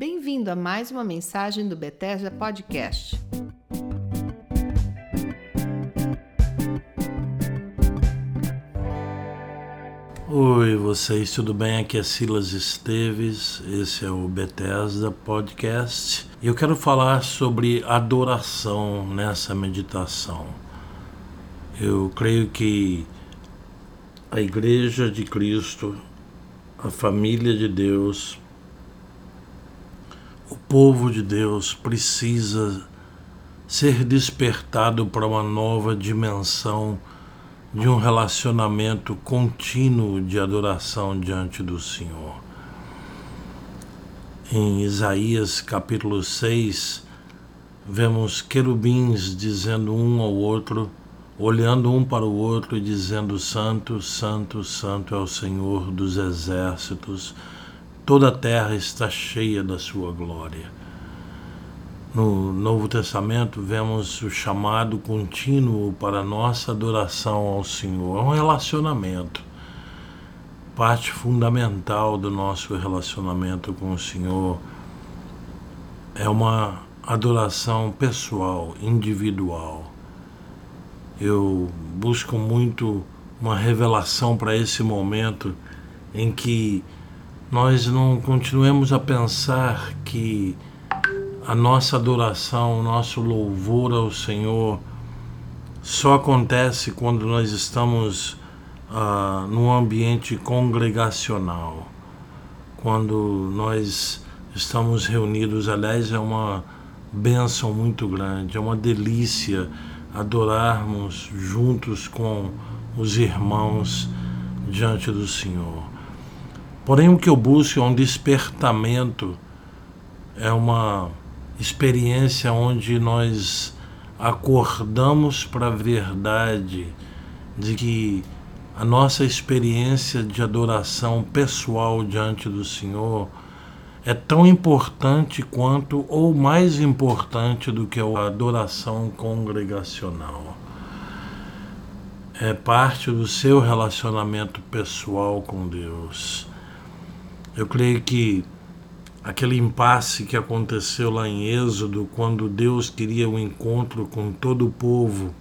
Bem-vindo a mais uma mensagem do Bethesda Podcast. Oi, vocês, tudo bem? Aqui é Silas Esteves, esse é o Bethesda Podcast. Eu quero falar sobre adoração nessa meditação. Eu creio que a Igreja de Cristo, a família de Deus, o povo de Deus precisa ser despertado para uma nova dimensão de um relacionamento contínuo de adoração diante do Senhor. Em Isaías capítulo 6, vemos querubins dizendo um ao outro, olhando um para o outro e dizendo: Santo, Santo, Santo é o Senhor dos exércitos, toda a terra está cheia da sua glória. No Novo Testamento, vemos o chamado contínuo para nossa adoração ao Senhor. É um relacionamento, parte fundamental do nosso relacionamento com o Senhor. É uma adoração pessoal, individual. Eu busco muito uma revelação para esse momento em que nós não continuemos a pensar que a nossa adoração, o nosso louvor ao Senhor só acontece quando nós estamos uh, num ambiente congregacional, quando nós estamos reunidos. Aliás, é uma bênção muito grande, é uma delícia adorarmos juntos com os irmãos diante do Senhor. Porém, o que eu busco é um despertamento, é uma experiência onde nós acordamos para a verdade de que a nossa experiência de adoração pessoal diante do Senhor é tão importante quanto ou mais importante do que a adoração congregacional. É parte do seu relacionamento pessoal com Deus. Eu creio que aquele impasse que aconteceu lá em Êxodo, quando Deus queria um encontro com todo o povo.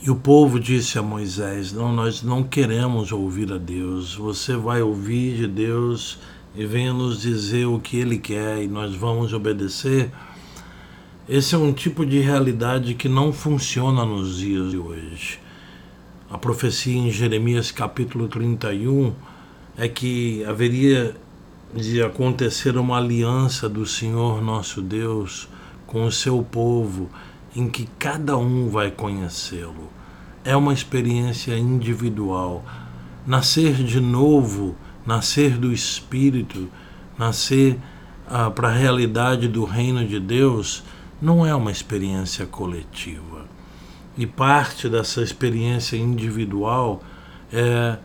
E o povo disse a Moisés: Não, nós não queremos ouvir a Deus. Você vai ouvir de Deus e venha nos dizer o que Ele quer e nós vamos obedecer. Esse é um tipo de realidade que não funciona nos dias de hoje. A profecia em Jeremias capítulo 31 é que haveria de acontecer uma aliança do Senhor nosso Deus com o seu povo, em que cada um vai conhecê-lo. É uma experiência individual. Nascer de novo, nascer do Espírito, nascer ah, para a realidade do reino de Deus, não é uma experiência coletiva. E parte dessa experiência individual é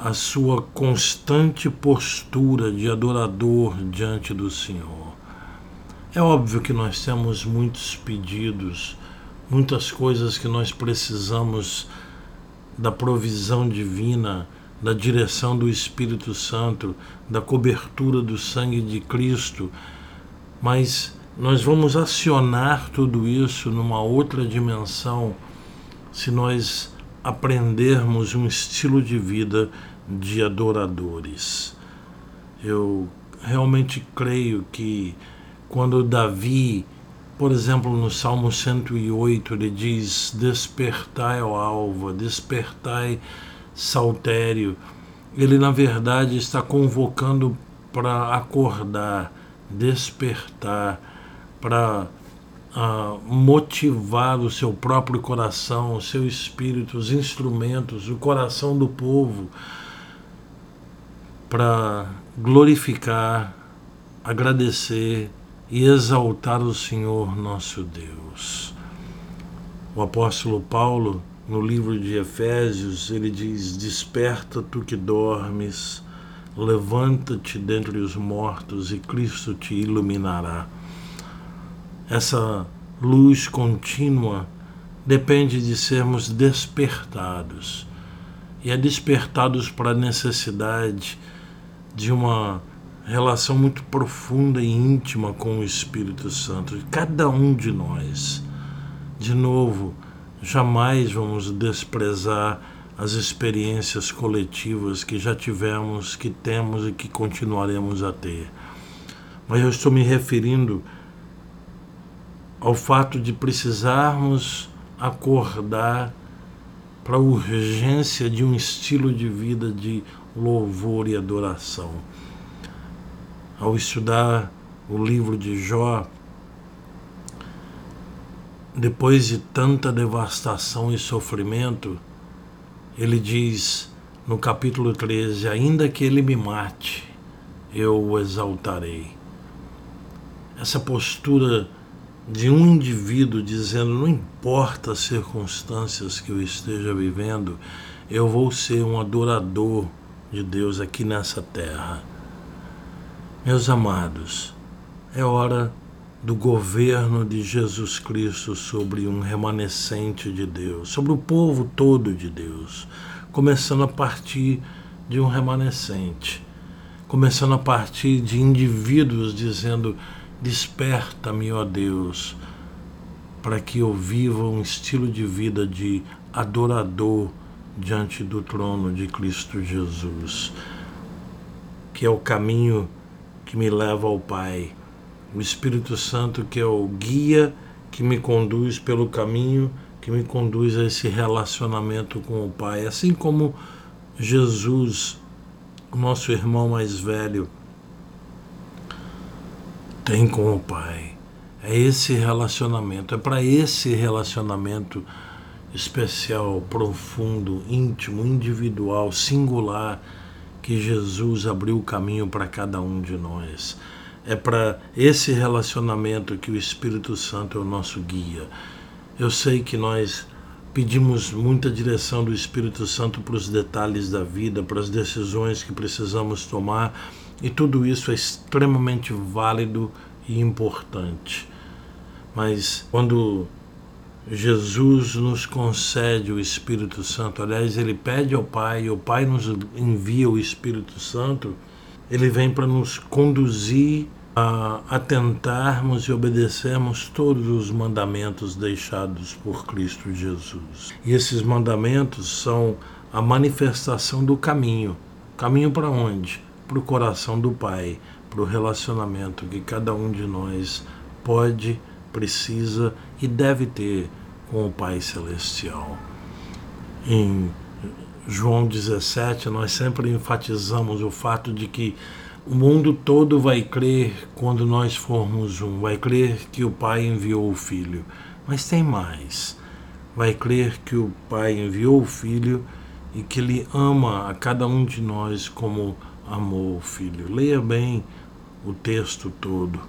a sua constante postura de adorador diante do Senhor. É óbvio que nós temos muitos pedidos, muitas coisas que nós precisamos da provisão divina, da direção do Espírito Santo, da cobertura do sangue de Cristo, mas nós vamos acionar tudo isso numa outra dimensão se nós aprendermos um estilo de vida de adoradores. Eu realmente creio que quando Davi, por exemplo, no Salmo 108, ele diz: Despertai, ó alva, despertai, saltério. Ele, na verdade, está convocando para acordar, despertar, para uh, motivar o seu próprio coração, o seu espírito, os instrumentos, o coração do povo para glorificar, agradecer e exaltar o Senhor nosso Deus. O apóstolo Paulo, no livro de Efésios, ele diz: Desperta tu que dormes, levanta-te dentre os mortos e Cristo te iluminará. Essa luz contínua depende de sermos despertados. E é despertados para a necessidade de uma relação muito profunda e íntima com o Espírito Santo. Cada um de nós, de novo, jamais vamos desprezar as experiências coletivas que já tivemos, que temos e que continuaremos a ter. Mas eu estou me referindo ao fato de precisarmos acordar para a urgência de um estilo de vida de louvor e adoração. Ao estudar o livro de Jó, depois de tanta devastação e sofrimento, ele diz no capítulo 13: Ainda que ele me mate, eu o exaltarei. Essa postura de um indivíduo dizendo: Não importa as circunstâncias que eu esteja vivendo, eu vou ser um adorador de Deus aqui nessa terra. Meus amados, é hora do governo de Jesus Cristo sobre um remanescente de Deus, sobre o povo todo de Deus, começando a partir de um remanescente, começando a partir de indivíduos dizendo: Desperta-me, ó Deus, para que eu viva um estilo de vida de adorador diante do trono de Cristo Jesus, que é o caminho que me leva ao Pai, o Espírito Santo que é o guia que me conduz pelo caminho que me conduz a esse relacionamento com o Pai, assim como Jesus, nosso irmão mais velho, tem com o Pai. É esse relacionamento, é para esse relacionamento especial, profundo, íntimo, individual, singular, que Jesus abriu o caminho para cada um de nós. É para esse relacionamento que o Espírito Santo é o nosso guia. Eu sei que nós pedimos muita direção do Espírito Santo para os detalhes da vida, para as decisões que precisamos tomar e tudo isso é extremamente válido e importante. Mas quando Jesus nos concede o Espírito Santo, aliás, ele pede ao Pai, o Pai nos envia o Espírito Santo, ele vem para nos conduzir a atentarmos e obedecermos todos os mandamentos deixados por Cristo Jesus. E esses mandamentos são a manifestação do caminho. Caminho para onde? Para o coração do Pai, para o relacionamento que cada um de nós pode, precisa e deve ter com o Pai Celestial. Em João 17, nós sempre enfatizamos o fato de que o mundo todo vai crer quando nós formos um, vai crer que o Pai enviou o Filho. Mas tem mais. Vai crer que o Pai enviou o Filho e que Ele ama a cada um de nós como amou o filho. Leia bem o texto todo,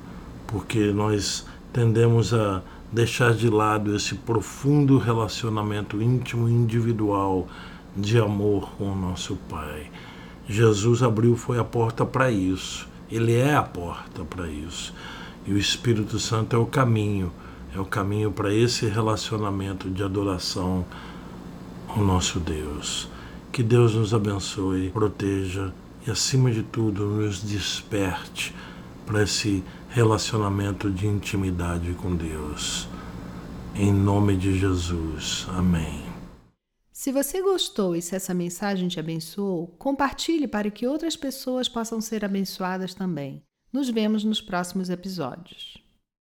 porque nós tendemos a deixar de lado esse profundo relacionamento íntimo e individual de amor com o nosso Pai. Jesus abriu foi a porta para isso. Ele é a porta para isso. E o Espírito Santo é o caminho, é o caminho para esse relacionamento de adoração ao nosso Deus. Que Deus nos abençoe, proteja e, acima de tudo, nos desperte para esse relacionamento de intimidade com Deus. Em nome de Jesus. Amém. Se você gostou e se essa mensagem te abençoou, compartilhe para que outras pessoas possam ser abençoadas também. Nos vemos nos próximos episódios.